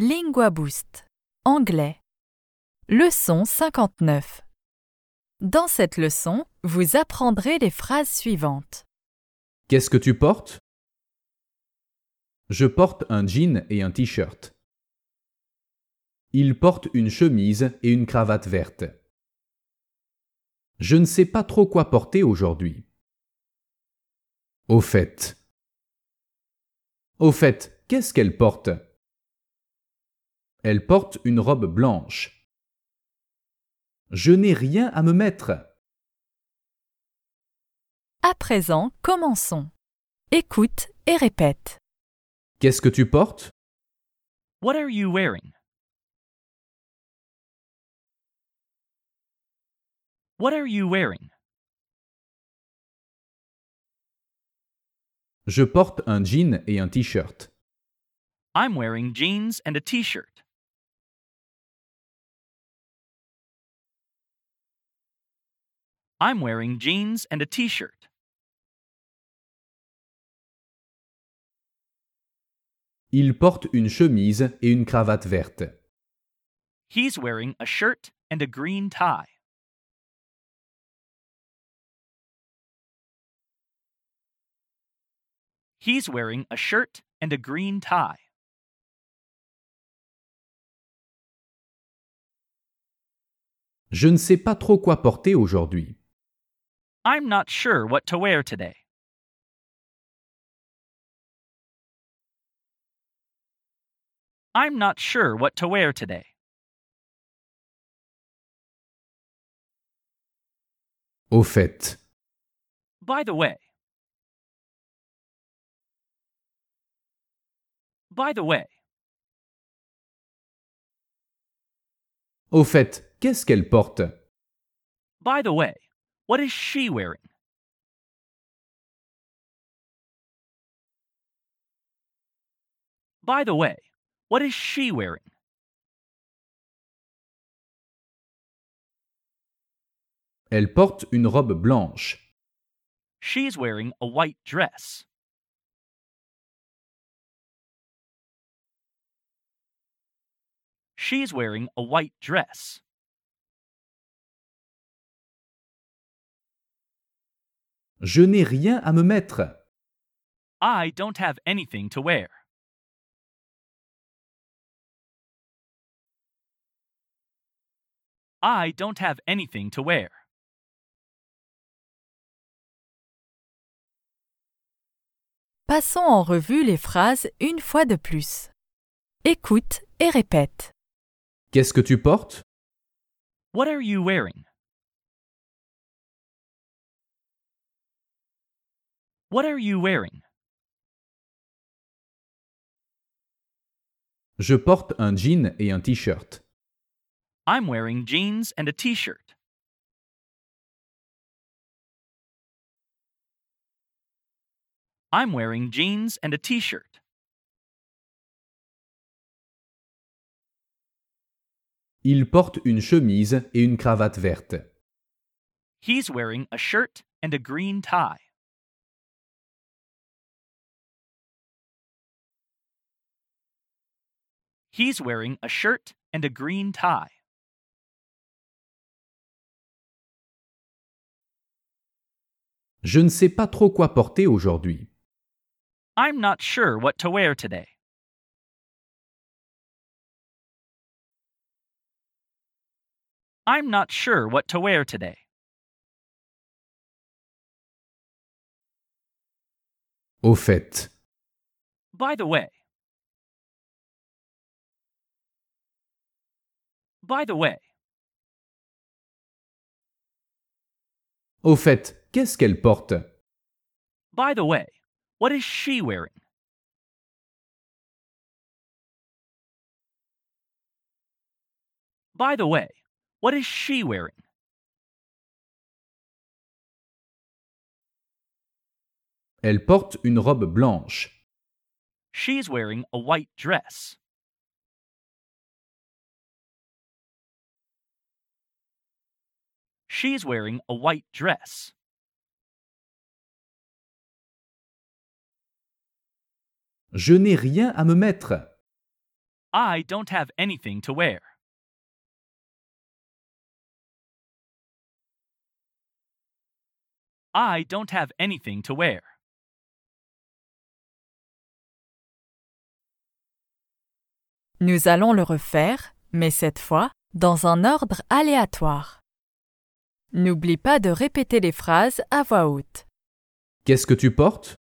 Lingua Boost. Anglais. Leçon 59. Dans cette leçon, vous apprendrez les phrases suivantes. Qu'est-ce que tu portes? Je porte un jean et un t-shirt. Il porte une chemise et une cravate verte. Je ne sais pas trop quoi porter aujourd'hui. Au fait. Au fait, qu'est-ce qu'elle porte? Elle porte une robe blanche. Je n'ai rien à me mettre. À présent, commençons. Écoute et répète. Qu'est-ce que tu portes? What are you wearing? What are you wearing? Je porte un jean et un t-shirt. I'm wearing jeans and a t I'm wearing jeans and a t shirt. Il porte une chemise et une cravate verte. He's wearing a shirt and a green tie. He's wearing a shirt and a green tie. Je ne sais pas trop quoi porter aujourd'hui. I'm not sure what to wear today. I'm not sure what to wear today. Au fait. By the way. By the way, Au fait, qu'est-ce qu'elle porte by the way, what is she wearing? By the way, what is she wearing? Elle porte une robe blanche. She's wearing a white dress. She's wearing a white dress. Je n'ai rien à me mettre. I don't have anything to wear. I don't have anything to wear. Passons en revue les phrases une fois de plus. Écoute et répète. Qu'est-ce que tu portes? What are you wearing? What are you wearing? Je porte un jean et un t-shirt. I'm wearing jeans and a t shirt. I'm wearing jeans and a t shirt. Il porte une chemise et une cravate verte. He's wearing a shirt and a green tie. He's wearing a shirt and a green tie. Je ne sais pas trop quoi porter aujourd'hui. I'm not sure what to wear today. I'm not sure what to wear today. Au fait. By the way. By the way, Au fait, qu'est-ce qu'elle porte by the way, what is she wearing? By the way, what is she wearing? Elle porte une robe blanche. She's wearing a white dress. She's wearing a white dress. Je n'ai rien à me mettre. I don't have anything to wear. I don't have anything to wear. Nous allons le refaire, mais cette fois dans un ordre aléatoire. N'oublie pas de répéter les phrases à voix haute. Qu'est-ce que tu portes?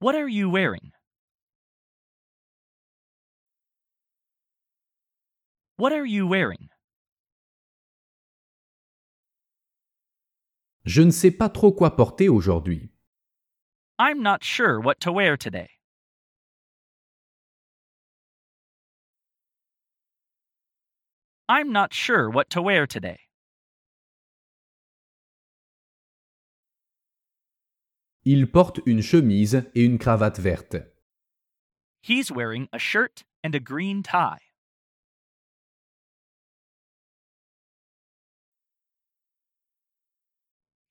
What are you wearing? What are you wearing? Je ne sais pas trop quoi porter aujourd'hui. I'm not sure what to wear today. I'm not sure what to wear today. Il porte une chemise et une cravate verte. He's wearing a shirt and a green tie.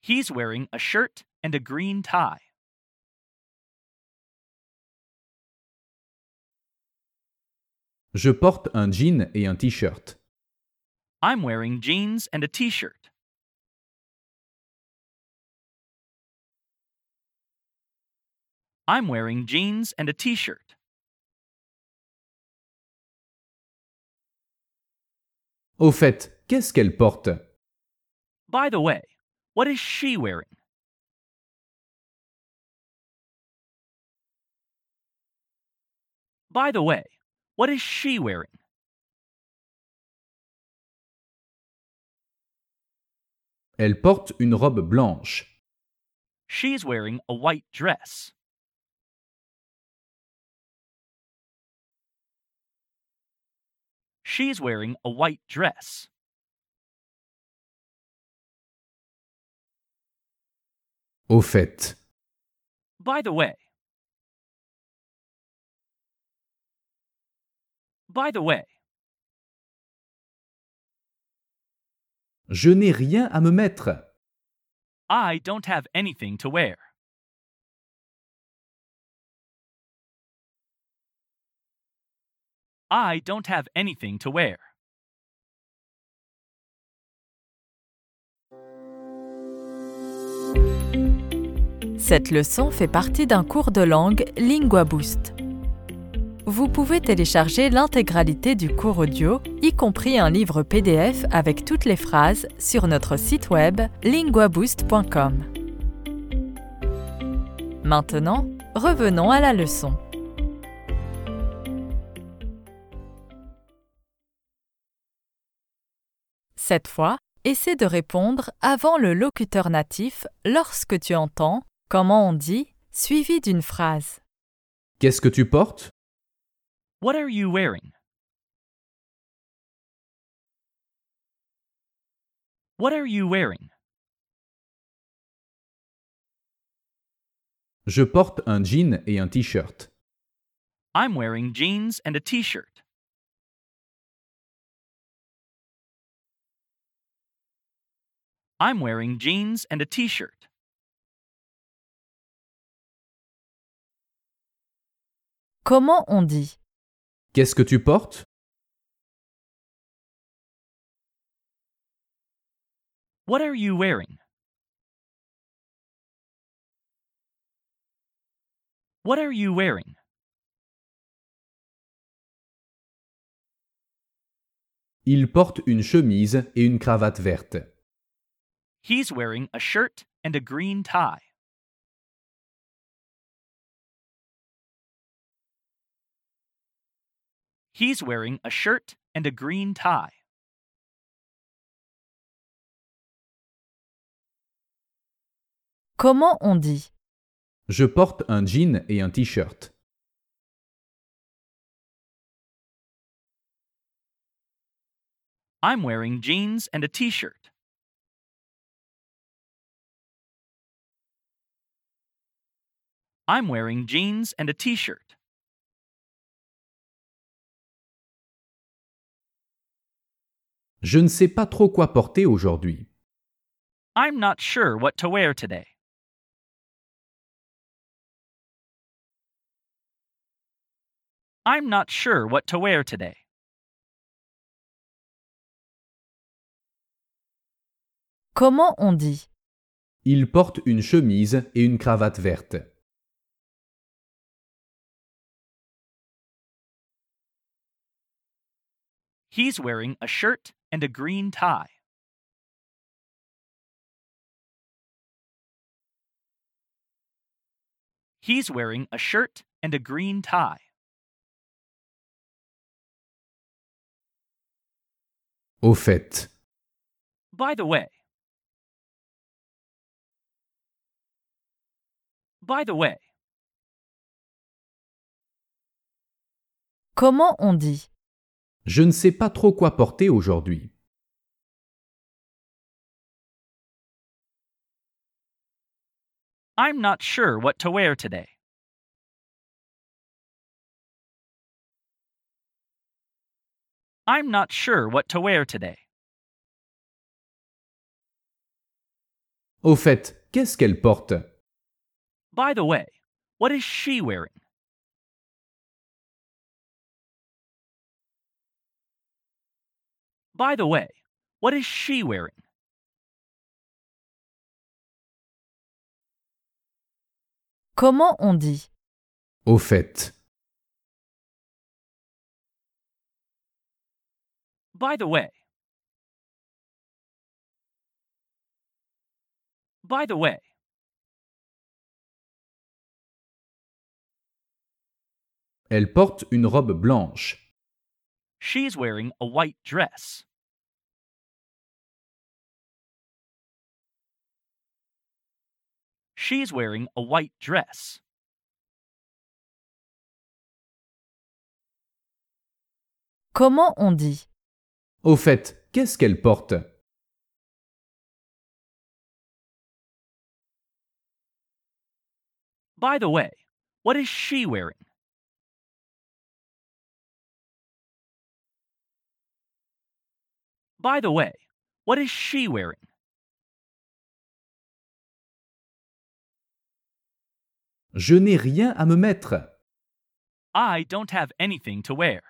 He's wearing a shirt and a green tie. Je porte un jean et un t-shirt. I'm wearing jeans and a t I'm wearing jeans and a t shirt. Au fait, qu'est-ce qu'elle porte By the way, what is she wearing? By the way, what is she wearing? Elle porte une robe blanche. She's wearing a white dress. She's wearing a white dress. Au fait, By the way. By the way, je n'ai rien à me mettre. I don't have anything to wear. I don't have anything to wear. Cette leçon fait partie d'un cours de langue Lingua Boost. Vous pouvez télécharger l'intégralité du cours audio, y compris un livre PDF avec toutes les phrases, sur notre site web linguaboost.com. Maintenant, revenons à la leçon. Cette fois, essaie de répondre avant le locuteur natif lorsque tu entends comment on dit suivi d'une phrase. Qu'est-ce que tu portes? What are you wearing? What are you wearing? Je porte un jean et un t-shirt. I'm wearing jeans and a t I'm wearing jeans and a t shirt. Comment on dit Qu'est-ce que tu portes What are you wearing? What are you wearing? Il porte une chemise et une cravate verte. He's wearing a shirt and a green tie. He's wearing a shirt and a green tie. Comment on dit Je porte un jean et un t-shirt. I'm wearing jeans and a t I'm wearing jeans and a t shirt. Je ne sais pas trop quoi porter aujourd'hui. I'm not sure what to wear today. I'm not sure what to wear today. Comment on dit Il porte une chemise et une cravate verte. He's wearing a shirt and a green tie. He's wearing a shirt and a green tie. Au fait, By the way. By the way, Comment on dit je ne sais pas trop quoi porter aujourd'hui. I'm not sure what to wear today. I'm not sure what to wear today. Au fait, qu'est-ce qu'elle porte? By the way, what is she wearing? By the way, what is she wearing? Comment on dit Au fait, By the way. By the way, elle porte une robe blanche. she's wearing a white dress. She's wearing a white dress. Comment on dit Au fait, qu'est-ce qu'elle porte By the way, what is she wearing? By the way, what is she wearing? Je n'ai rien à me mettre. I don't have anything to wear.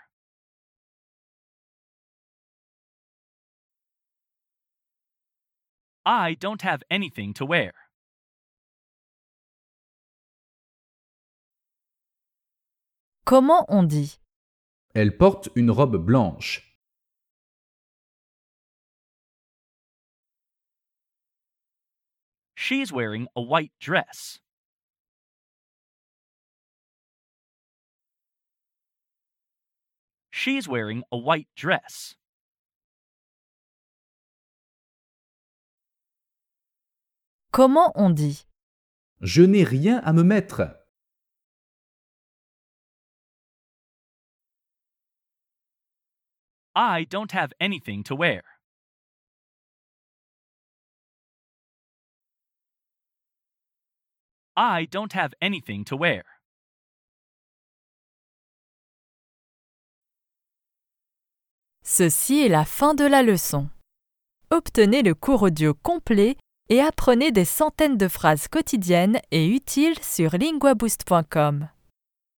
I don't have anything to wear. Comment on dit? Elle porte une robe blanche. She's wearing a white dress. She's wearing a white dress. Comment on dit Je n'ai rien à me mettre. I don't have anything to wear. I don't have anything to wear. Ceci est la fin de la leçon. Obtenez le cours audio complet et apprenez des centaines de phrases quotidiennes et utiles sur linguaboost.com.